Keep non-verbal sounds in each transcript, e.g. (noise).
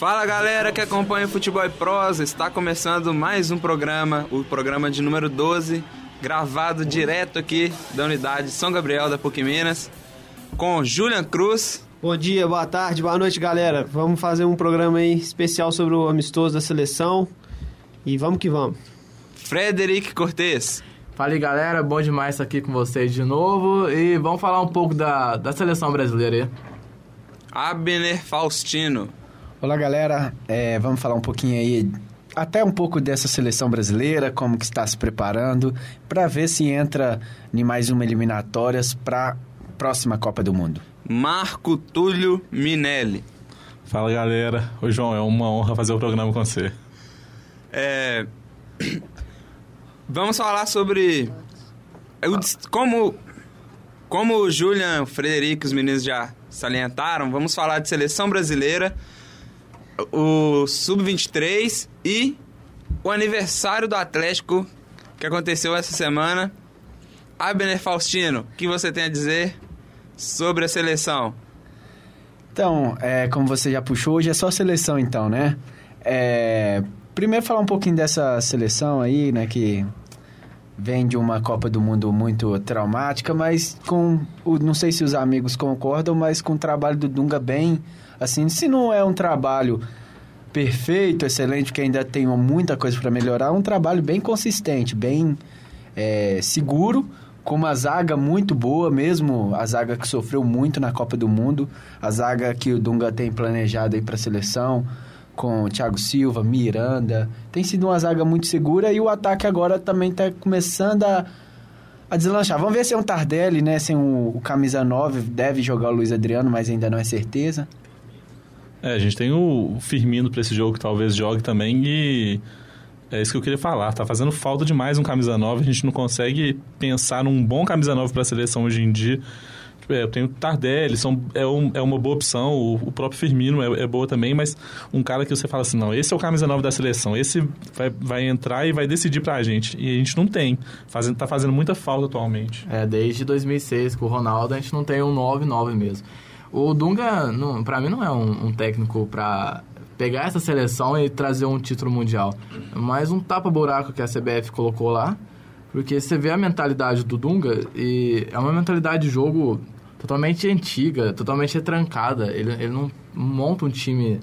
Fala galera que acompanha o Futebol e Prosa, está começando mais um programa, o programa de número 12, gravado direto aqui da unidade São Gabriel da PUC Minas, com Julian Cruz. Bom dia, boa tarde, boa noite galera. Vamos fazer um programa aí especial sobre o amistoso da seleção e vamos que vamos. Frederic Cortes. Fala aí galera, bom demais estar aqui com vocês de novo e vamos falar um pouco da, da seleção brasileira aí. Abner Faustino. Olá galera, é, vamos falar um pouquinho aí, até um pouco dessa seleção brasileira, como que está se preparando, para ver se entra em mais uma eliminatórias para próxima Copa do Mundo. Marco Túlio Minelli. Fala galera, oi João, é uma honra fazer o programa com você. É... Vamos falar sobre como como o Julian, o Frederico, os meninos já salientaram, vamos falar de seleção brasileira o Sub-23 e o aniversário do Atlético que aconteceu essa semana. Abner Faustino, o que você tem a dizer sobre a seleção? Então, é, como você já puxou, hoje é só seleção então, né? É, primeiro falar um pouquinho dessa seleção aí, né, que vem de uma Copa do Mundo muito traumática, mas com, não sei se os amigos concordam, mas com o trabalho do Dunga bem Assim, se não é um trabalho perfeito, excelente, que ainda tem muita coisa para melhorar, um trabalho bem consistente, bem é, seguro, com uma zaga muito boa, mesmo a zaga que sofreu muito na Copa do Mundo, a zaga que o Dunga tem planejado aí para a seleção, com Thiago Silva, Miranda, tem sido uma zaga muito segura e o ataque agora também está começando a, a deslanchar. Vamos ver se é um Tardelli, né, sem o, o camisa 9, deve jogar o Luiz Adriano, mas ainda não é certeza. É, a gente tem o Firmino para esse jogo que talvez jogue também e é isso que eu queria falar. Tá fazendo falta demais um camisa 9, a gente não consegue pensar num bom camisa 9 para a seleção hoje em dia. É, eu tenho Tardelli, são, é, um, é uma boa opção, o, o próprio Firmino é, é, boa também, mas um cara que você fala assim, não, esse é o camisa 9 da seleção, esse vai, vai entrar e vai decidir pra gente. E a gente não tem, fazendo, tá fazendo muita falta atualmente. É, desde 2006 com o Ronaldo a gente não tem um 9-9 mesmo. O Dunga, não, pra mim, não é um, um técnico pra pegar essa seleção e trazer um título mundial. Mais um tapa-buraco que a CBF colocou lá. Porque você vê a mentalidade do Dunga e é uma mentalidade de jogo totalmente antiga, totalmente retrancada. Ele, ele não monta um time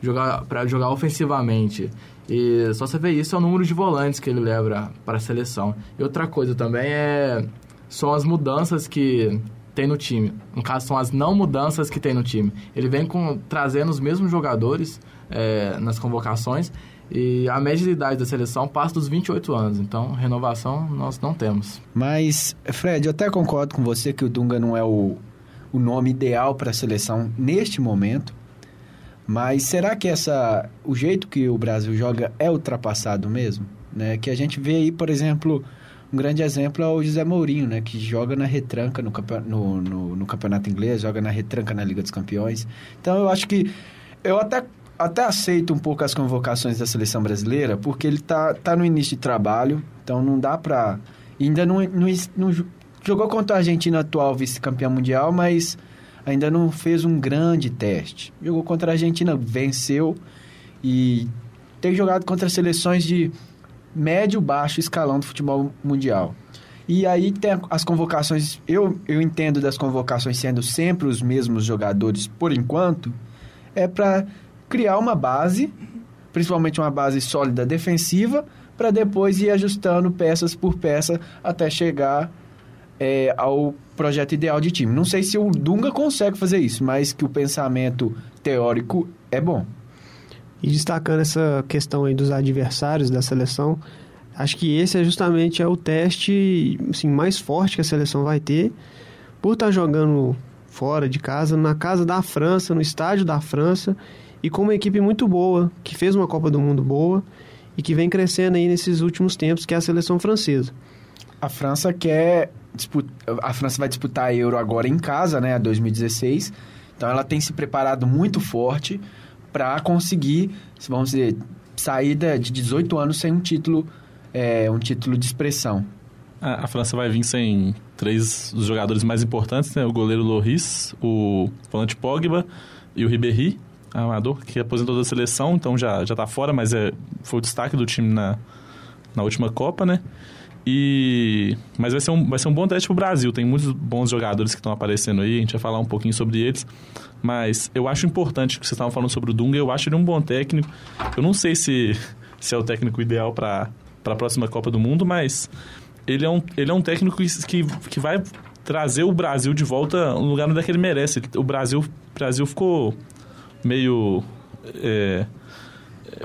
jogar para jogar ofensivamente. E só você vê isso é o número de volantes que ele leva para a seleção. E outra coisa também é são as mudanças que tem no time. No caso, são as não mudanças que tem no time. Ele vem com, trazendo os mesmos jogadores é, nas convocações e a média de idade da seleção passa dos 28 anos. Então, renovação nós não temos. Mas, Fred, eu até concordo com você que o Dunga não é o, o nome ideal para a seleção neste momento. Mas será que essa o jeito que o Brasil joga é ultrapassado mesmo? Né? Que a gente vê aí, por exemplo, um grande exemplo é o José Mourinho, né? Que joga na retranca no, no, no, no campeonato inglês, joga na retranca na Liga dos Campeões. Então eu acho que eu até até aceito um pouco as convocações da seleção brasileira, porque ele tá, tá no início de trabalho, então não dá pra. Ainda não, não, não jogou contra a Argentina atual vice-campeã mundial, mas ainda não fez um grande teste. Jogou contra a Argentina, venceu e tem jogado contra seleções de médio, baixo escalão do futebol mundial. E aí tem as convocações, eu, eu entendo das convocações sendo sempre os mesmos jogadores por enquanto, é para criar uma base, principalmente uma base sólida defensiva, para depois ir ajustando peças por peça até chegar é, ao projeto ideal de time. Não sei se o Dunga consegue fazer isso, mas que o pensamento teórico é bom. E destacando essa questão aí dos adversários da seleção, acho que esse é justamente é o teste assim, mais forte que a seleção vai ter por estar tá jogando fora de casa, na casa da França, no estádio da França e com uma equipe muito boa, que fez uma Copa do Mundo boa e que vem crescendo aí nesses últimos tempos, que é a seleção francesa. A França quer a França vai disputar a Euro agora em casa, né, a 2016. Então ela tem se preparado muito forte para conseguir, vamos dizer, saída de 18 anos sem um título, é, um título de expressão. A, a França vai vir sem três dos jogadores mais importantes, né? O goleiro Loris, o volante Pogba e o Ribéry, amador, que aposentou da seleção, então já, já tá fora, mas é, foi o destaque do time na, na última Copa, né? E, mas vai ser, um, vai ser um bom teste pro Brasil. Tem muitos bons jogadores que estão aparecendo aí, a gente vai falar um pouquinho sobre eles. Mas eu acho importante que vocês estavam falando sobre o Dunga, eu acho ele um bom técnico. Eu não sei se, se é o técnico ideal para a próxima Copa do Mundo, mas ele é um, ele é um técnico que, que vai trazer o Brasil de volta no lugar onde é que ele merece. O Brasil, Brasil ficou meio é,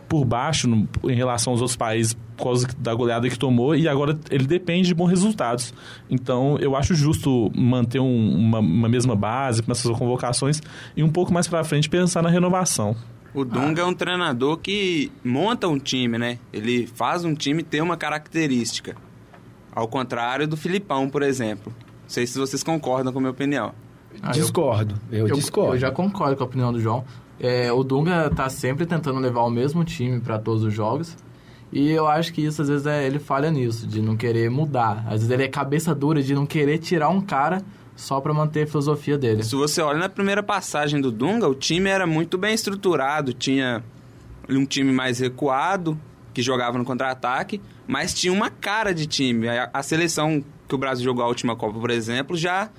por baixo no, em relação aos outros países por causa da goleada que tomou e agora ele depende de bons resultados. Então eu acho justo manter um, uma, uma, mesma base para essas convocações e um pouco mais para frente pensar na renovação. O Dunga ah. é um treinador que monta um time, né? Ele faz um time ter uma característica. Ao contrário do Filipão, por exemplo. Não sei se vocês concordam com a minha opinião. Ah, discordo, eu, eu, discordo. Eu já concordo com a opinião do João. É, o Dunga tá sempre tentando levar o mesmo time para todos os jogos. E eu acho que isso, às vezes, é, ele falha nisso, de não querer mudar. Às vezes ele é cabeça dura de não querer tirar um cara só para manter a filosofia dele. Se você olha na primeira passagem do Dunga, o time era muito bem estruturado, tinha um time mais recuado, que jogava no contra-ataque, mas tinha uma cara de time. A, a, seleção que o Brasil jogou a última Copa, por exemplo, já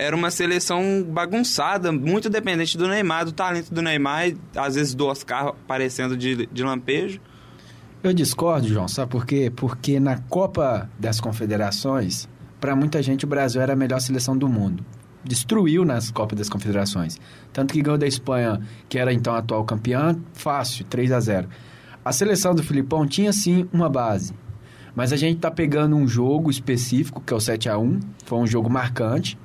era uma seleção bagunçada, muito dependente do Neymar, do talento do Neymar, às vezes do Oscar aparecendo de, de lampejo. Eu discordo, João, sabe por quê? Porque na Copa das Confederações, para muita gente o Brasil era a melhor seleção do mundo. Destruiu nas Copas das Confederações. Tanto que ganhou da Espanha, que era então a atual campeã, fácil, 3 a 0 A seleção do Filipão tinha sim uma base. Mas a gente está pegando um jogo específico, que é o 7 a 1 foi um jogo marcante.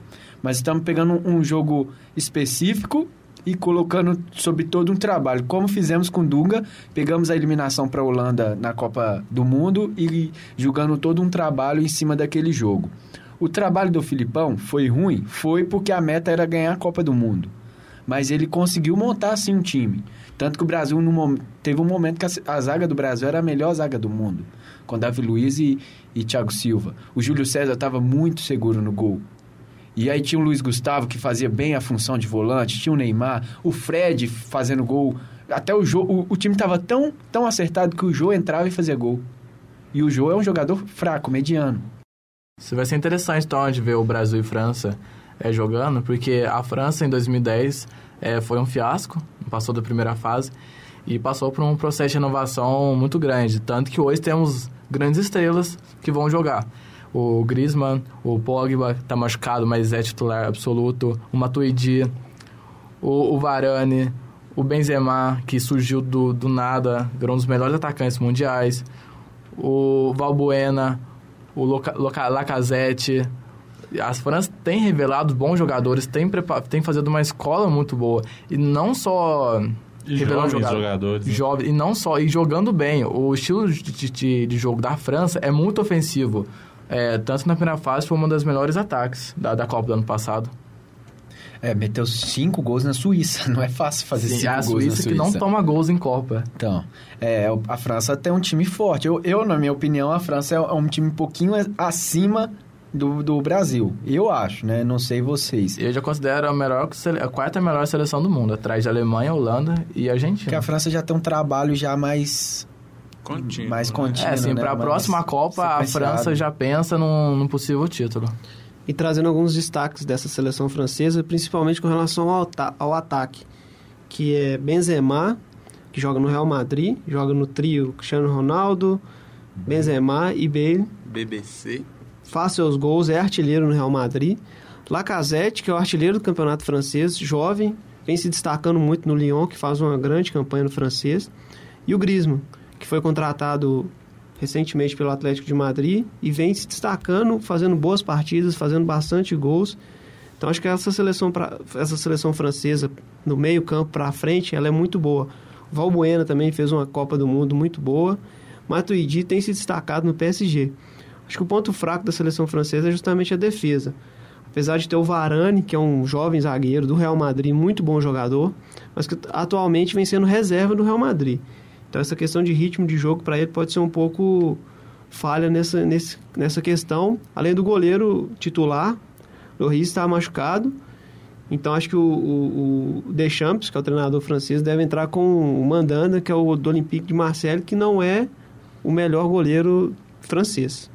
Mas estamos pegando um jogo específico e colocando sobre todo um trabalho, como fizemos com Dunga, pegamos a eliminação para a Holanda na Copa do Mundo e julgando todo um trabalho em cima daquele jogo. O trabalho do Filipão foi ruim? Foi porque a meta era ganhar a Copa do Mundo. Mas ele conseguiu montar assim um time. Tanto que o Brasil teve um momento que a, a, zaga do Brasil era a melhor zaga do mundo. Com Davi Luiz e, e Thiago Silva. O Júlio César estava muito seguro no gol. E aí tinha o Luiz Gustavo que fazia bem a função de volante, tinha o Neymar, o Fred fazendo gol. Até o Jô, o, o time estava tão, tão acertado que o Jô entrava e fazia gol. E o Jô é um jogador fraco, mediano. Isso vai ser interessante então de ver o Brasil e França é, jogando, porque a França em 2010 é, foi um fiasco, passou da primeira fase e passou por um processo de renovação muito grande. Tanto que hoje temos grandes estrelas que vão jogar o Griezmann, o Pogba está machucado, mas é titular absoluto, o Matuidi, o, o Varane, o Benzema, que surgiu do, do nada, virou um dos melhores atacantes mundiais, o Valbuena, o Loca, Loca, Lacazette. As França tem revelado bons jogadores, tem, tem fazendo uma escola muito boa. E não só revelando jogadores. jogadores. Jovens, e não só, e jogando bem. O estilo de, de, de jogo da França é muito ofensivo. É, tanto na primeira fase foi uma das melhores ataques da, da Copa do ano passado. É, meteu cinco gols na Suíça. (laughs) Não é fácil fazer Sim, cinco é gols Suíça na Suíça. que não toma gols em Copa. Então, é, a França tem um time forte. Eu, eu, na minha opinião, a França é um time um pouquinho acima do, do Brasil. Eu acho, né? Não sei vocês. Eu já considero a, melhor, a quarta melhor seleção do mundo, atrás da Alemanha, Holanda e Argentina. Porque a França já tem um trabalho já mais Contínuo, mais né? contínuo. É, assim, né? para a próxima Copa, a França já pensa num, num, possível título. E trazendo alguns destaques dessa seleção francesa, principalmente com relação ao, ao ataque, que é Benzema, que joga no Real Madrid, joga no trio Cristiano Ronaldo, Benzema e Bale. BBC. Faz seus gols, é artilheiro no Real Madrid. Lacazette, que é o artilheiro do campeonato francês, jovem, vem se destacando muito no Lyon, que faz uma grande campanha no francês. E o Griezmann, que foi contratado recentemente pelo Atlético de Madrid e vem se destacando, fazendo boas partidas, fazendo bastante gols. Então acho que essa seleção pra, essa seleção francesa no meio campo para frente, ela é muito boa. Valbuena também fez uma Copa do Mundo muito boa. Matuidi tem se destacado no PSG. Acho que o ponto fraco da seleção francesa é justamente a defesa. Apesar de ter o Varane, que é um jovem zagueiro do Real Madrid, muito bom jogador, mas que atualmente vem sendo reserva do Real Madrid. Então essa questão de ritmo de jogo para ele pode ser um pouco falha nessa, nesse, nessa questão. Além do goleiro titular, Loris está machucado. Então acho que o, o, o, Deschamps, que é o treinador francês, deve entrar com o Mandanda, que é o do Olympique de Marseille, que não é o melhor goleiro francês.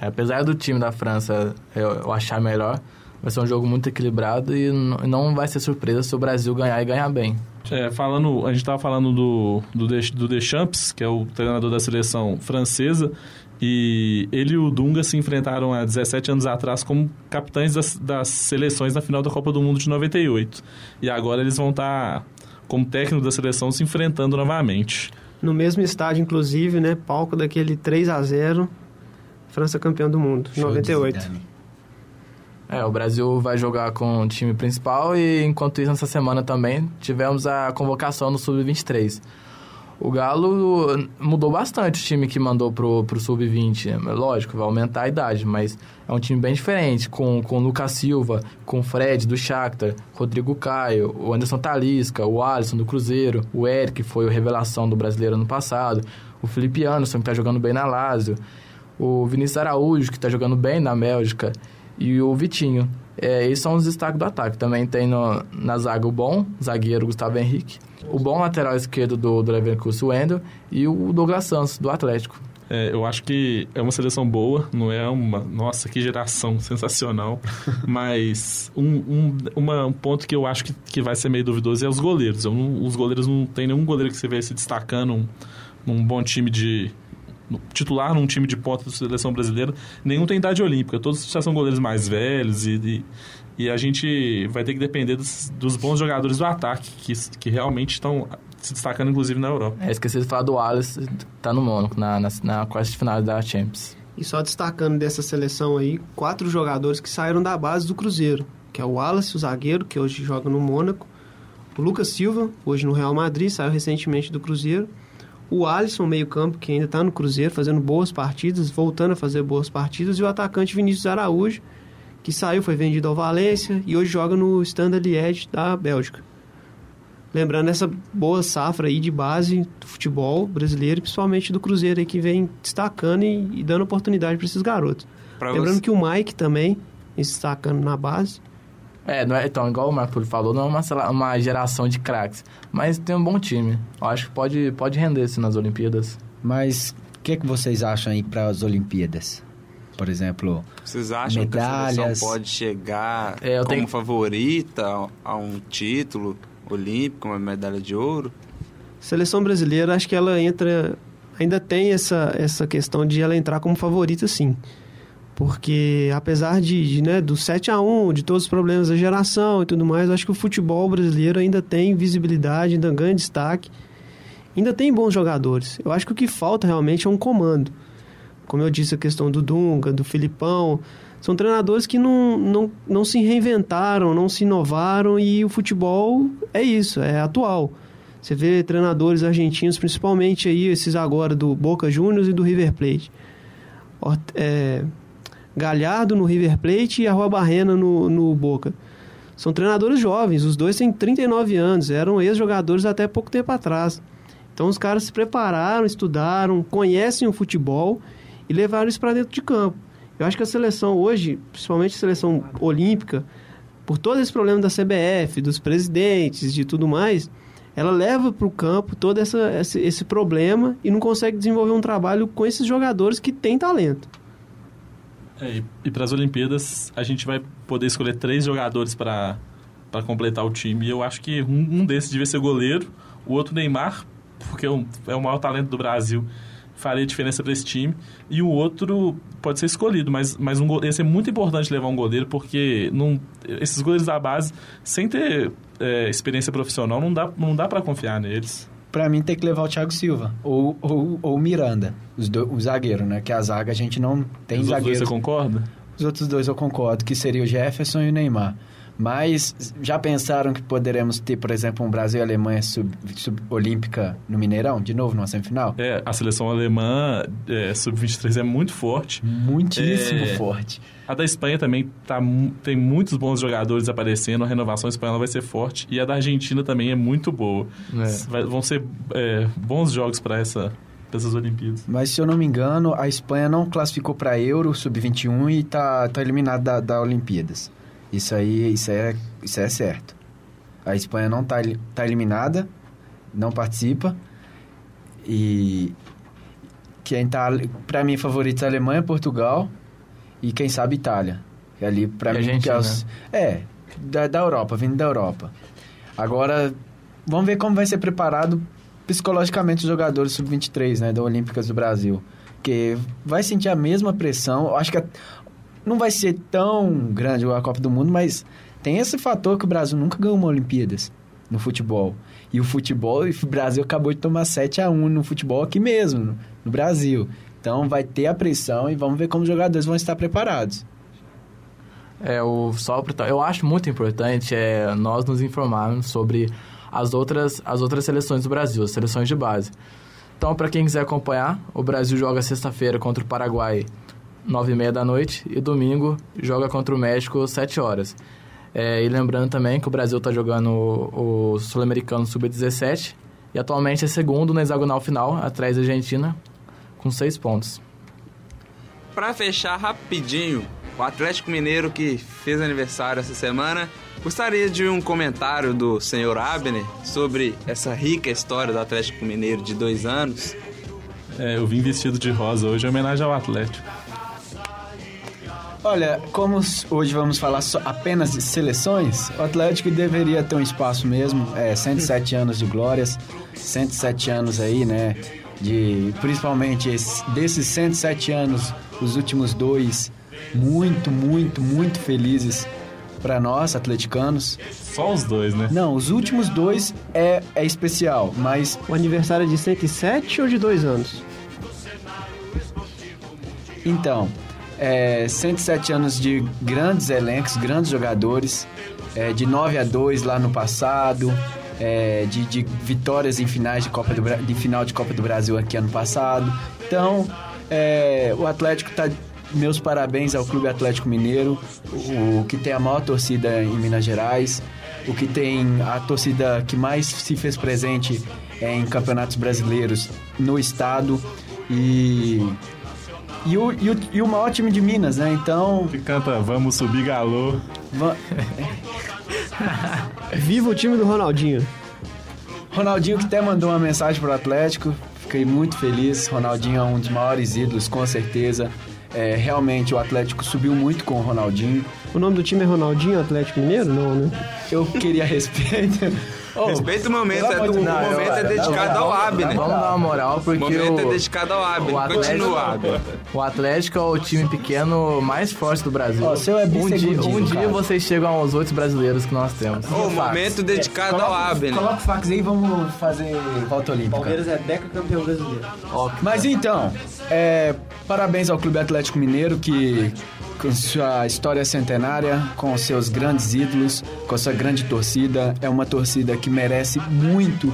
É, apesar do time da França eu, eu, achar melhor, vai ser um jogo muito equilibrado e não vai ser surpresa se o Brasil ganhar e ganhar bem. É, falando, a gente estava falando do, do, do Deschamps, que é o treinador da seleção francesa, e ele e o Dunga se enfrentaram há 17 anos atrás como capitães das, das seleções na final da Copa do Mundo de 98. E agora eles vão estar, tá, como técnico da seleção, se enfrentando novamente. No mesmo estádio, inclusive, né? Palco daquele 3 a 0 França campeão do mundo, Show 98. É, o Brasil vai jogar com o time principal e enquanto isso, nessa semana também tivemos a convocação no Sub-23. O Galo mudou bastante o time que mandou pro, pro Sub-20. Lógico, vai aumentar a idade, mas é um time bem diferente, com, com o Lucas Silva, com o Fred do Shakhtar, Rodrigo Caio, o Anderson Talisca, o Alisson do Cruzeiro, o Eric, que foi o revelação do brasileiro ano passado, o Felipe Anderson, que está jogando bem na Lazio, o Vinícius Araújo, que está jogando bem na Bélgica, e o Vitinho. É, esses são os destaques do ataque. Também tem no, na zaga o bom zagueiro Gustavo Henrique, o bom lateral esquerdo do, do Leverkusen, o Wendel, e o Douglas Santos, do Atlético. É, eu acho que é uma seleção boa, não é uma. Nossa, que geração sensacional. (laughs) mas um, um, uma, um ponto que eu acho que, que vai ser meio duvidoso é os goleiros. Não, os goleiros não tem nenhum goleiro que você vê se destacando num, num bom time de. Titular num time de ponta da seleção brasileira. Nenhum tem idade olímpica. Todos já são goleiros mais velhos e, e e a gente vai ter que depender dos, dos bons jogadores do ataque, que, que realmente estão se destacando, inclusive, na Europa. É, esqueci de falar do Alisson, tá no Mônaco, na, na, na quarta de final da Champions. E só destacando dessa seleção aí, quatro jogadores que saíram da base do Cruzeiro, que é o Wallace, o zagueiro, que hoje joga no Mônaco, o Lucas Silva, hoje no Real Madrid, saiu recentemente do Cruzeiro, o Alisson, meio campo, que ainda está no Cruzeiro, fazendo boas partidas, voltando a fazer boas partidas, e o atacante Vinícius Araújo, que saiu, foi vendido ao Valência e hoje joga no Standard Liège da Bélgica. Lembrando essa boa safra aí de base do futebol brasileiro, principalmente do Cruzeiro aí que vem destacando e, e dando oportunidade para esses garotos. Pra Lembrando você... que o Mike também destacando na base. É, não é, então, igual o Marco falou, não é uma, uma geração de craques, mas tem um bom time. Eu acho que pode, pode render-se nas Olimpíadas. Mas o que, que vocês acham aí para as Olimpíadas? por exemplo, Vocês acham medalhas. que a seleção pode chegar é, como tenho... favorita a um título olímpico, uma medalha de ouro? Seleção brasileira, acho que ela entra... Ainda tem essa, essa questão de ela entrar como favorita, sim. Porque apesar de, de né, do 7 a 1 de todos os problemas da geração e tudo mais, acho que o futebol brasileiro ainda tem visibilidade, ainda ganha destaque. Ainda tem bons jogadores. Eu acho que o que falta realmente é um comando como eu disse, a questão do Dunga, do Filipão. São treinadores que não, não, não se reinventaram, não se inovaram e o futebol é isso, é atual. Você vê treinadores argentinos, principalmente aí esses agora do Boca Juniors e do River Plate. É, Galhardo no River Plate e a Rua Barrena no, no Boca. São treinadores jovens, os dois têm 39 anos, eram ex-jogadores até pouco tempo atrás. Então os caras se prepararam, estudaram, conhecem o futebol e levaram isso para dentro de campo. Eu acho que a seleção hoje, principalmente a seleção olímpica, por todo esse problema da CBF, dos presidentes, de tudo mais, ela leva para o campo todo essa, esse, esse problema e não consegue desenvolver um trabalho com esses jogadores que têm talento. É, e para as Olimpíadas, a gente vai poder escolher três jogadores para completar o time. E eu acho que um, um desses devia ser goleiro, o outro Neymar, porque é, um, é o maior talento do Brasil faria diferença para esse time. E o outro pode ser escolhido, mas, mas um, ia ser muito importante levar um goleiro, porque não, esses goleiros da base, sem ter é, experiência profissional, não dá, não dá para confiar neles. Para mim, tem que levar o Thiago Silva ou, ou, Miranda, os do, o zagueiro, né? Que a zaga a gente não tem os zagueiro. Os outros dois você concorda? Os outros dois eu concordo, que seria o Jefferson e o Neymar. Mas já pensaram que poderemos ter, por exemplo, um Brasil e Alemanha sub-olímpica sub no Mineirão, de novo, numa semifinal? É, a seleção alemã é, sub-23 é muito forte. Muitíssimo é, forte. A da Espanha também tá, tem muitos bons jogadores aparecendo, a renovação espanhola vai ser forte. E a da Argentina também é muito boa. É. Vai, vão ser é, bons jogos para essa dessas Olimpíadas. Mas se eu não me engano, a Espanha não classificou para Euro Sub-21 e tá, tá eliminada da, da Olimpíadas. Isso aí, isso é, isso é certo. A Espanha não tá, eli- tá eliminada, não participa. E quem tá, para mim, favoritos é Alemanha, Portugal e quem sabe Itália. E ali para mim que é, Argentina. os, é da, da Europa, vindo da Europa. Agora vamos ver como vai ser preparado psicologicamente os jogadores sub-23, né, da Olímpicas do Brasil, que vai sentir a mesma pressão. Acho que a- não vai ser tão grande a Copa do Mundo, mas tem esse fator que o Brasil nunca ganhou uma Olimpíadas no futebol. E o futebol, o Brasil acabou de tomar 7 a 1 no futebol aqui mesmo, no, no Brasil. Então vai ter a pressão e vamos ver como os jogadores vão estar preparados. É, o só pra- eu acho muito importante é nós nos informarmos sobre as outras, as outras seleções do Brasil, as seleções de base. Então, para quem quiser acompanhar, o Brasil joga sexta-feira contra o Paraguai, nove e meia da noite, e domingo joga contra o México, sete horas. É, e lembrando também que o Brasil está jogando o, o Sul-Americano Sub-17 e atualmente é segundo na hexagonal final, atrás da Argentina, com seis pontos. Pra fechar rapidinho, o Atlético Mineiro que fez aniversário essa semana, gostaria de um comentário do senhor Abner sobre essa rica história do Atlético Mineiro de dois anos. É, eu vim vestido de rosa hoje em homenagem ao Atlético. Olha, como hoje vamos falar só- apenas de seleções, o Atlético deveria ter um espaço mesmo. É, 107 anos de glórias, 107 anos aí, né? De, principalmente esse- desses 107 anos, os últimos dois, muito, muito, muito felizes para nós, atleticanos. Só os dois, né? Não, os últimos dois é, é especial, mas O aniversário é de 107 ou de dois anos? Então, é, 107 anos de grandes elencos, grandes jogadores, é, de 9 a 2 lá no passado, é, de, de vitórias em finais de Copa do de final de Copa do Brasil aqui ano passado. Então, é, o Atlético tá meus parabéns ao Clube Atlético Mineiro, o, o que tem a maior torcida em Minas Gerais, o que tem a torcida que mais se fez presente é, em campeonatos brasileiros no estado e e o, e, o, e o maior time de Minas, né? Então, Que canta Vamos Subir Galô. va- (laughs) Viva o time do Ronaldinho. Ronaldinho que até mandou uma mensagem pro Atlético. Fiquei muito feliz. Ronaldinho é um dos maiores ídolos, com certeza. É, realmente o Atlético subiu muito com o Ronaldinho. O nome do time é Ronaldinho Atlético Mineiro? Não, né? Eu queria (laughs) respeito. Oh, Respeita o momento, é, do, de o momento é dedicado ao Abner. Vamos dar uma moral, O porque momento é o, dedicado ao Abner. o Atlético- Continua, Abner. o Atlético é o time pequeno mais forte do Brasil. Ó, o seu é um dia, um dia cara. vocês chegam aos oito brasileiros que nós temos. O momento dedicado ao Abner. Coloca o fax aí e vamos fazer volta olímpica. é Beca campeão brasileiro. Mas então, é, parabéns ao Clube Atlético Mineiro que com sua história centenária, com seus grandes ídolos, com sua grande torcida, é uma torcida que merece muito,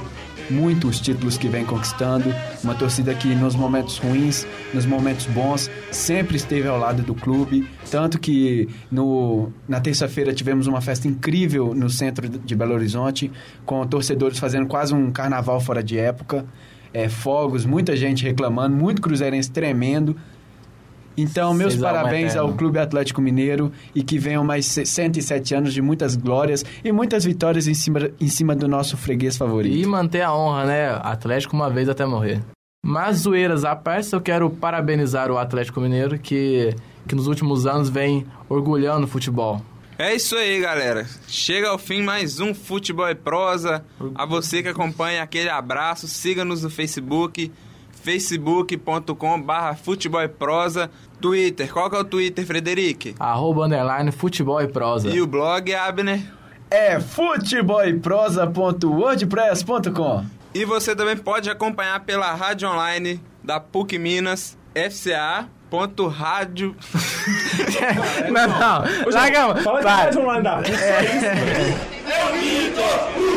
muito os títulos que vem conquistando, uma torcida que nos momentos ruins, nos momentos bons, sempre esteve ao lado do clube, tanto que no, na terça-feira tivemos uma festa incrível no centro de Belo Horizonte, com torcedores fazendo quase um carnaval fora de época. É, fogos, muita gente reclamando, muito cruzeirense tremendo. Então, meus um parabéns eterno. ao Clube Atlético Mineiro e que venham mais se- 107 anos de muitas glórias e muitas vitórias em cima, em cima do nosso freguês E favorito. manter a honra, né? Atlético uma vez até morrer. Mas zoeiras à parte, eu quero parabenizar o Atlético Mineiro que, que nos últimos anos vem orgulhando o futebol. É isso aí, galera. Chega ao fim mais um Futebol e Prosa. A você que acompanha, aquele abraço. Siga-nos no Facebook, facebook.com barra Futebol e Prosa. Twitter, qual que é o Twitter, Frederic? Arroba underline futebol e prosa. E o blog, Abner? É futeboyprosa.wordpress.com E você também pode acompanhar pela rádio online da PUC Minas, fca.rádio... (laughs) não, não, larga, vai.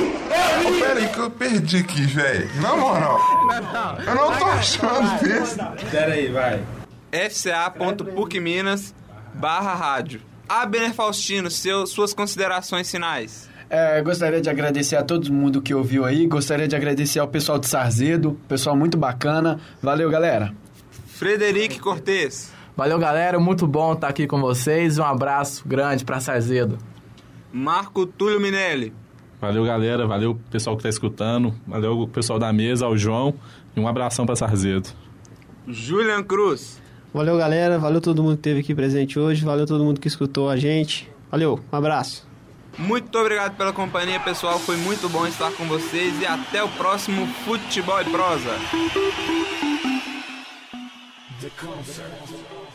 (laughs) Ô, pera aí que eu perdi aqui, velho. Na moral. Eu não tô achando isso. fca.pucminas barra rádio. Abner Faustino, seu, suas considerações finais. É, gostaria de agradecer a todo mundo que ouviu aí. Gostaria de agradecer ao pessoal de Sarzedo, pessoal muito bacana. Valeu, galera. Frederico Cortez. Valeu, galera. Muito bom estar aqui com vocês. Um abraço grande para Sarzedo. Marco Túlio Minelli. Valeu, galera. Valeu, pessoal que está escutando. Valeu, pessoal da mesa, ao João. E um abração para Sarzedo. Julian Cruz. Valeu, galera. Valeu todo mundo que esteve aqui presente hoje. Valeu todo mundo que escutou a gente. Valeu, um abraço. Muito obrigado pela companhia, pessoal. Foi muito bom estar com vocês e até o próximo Futebol e Prosa. The concert.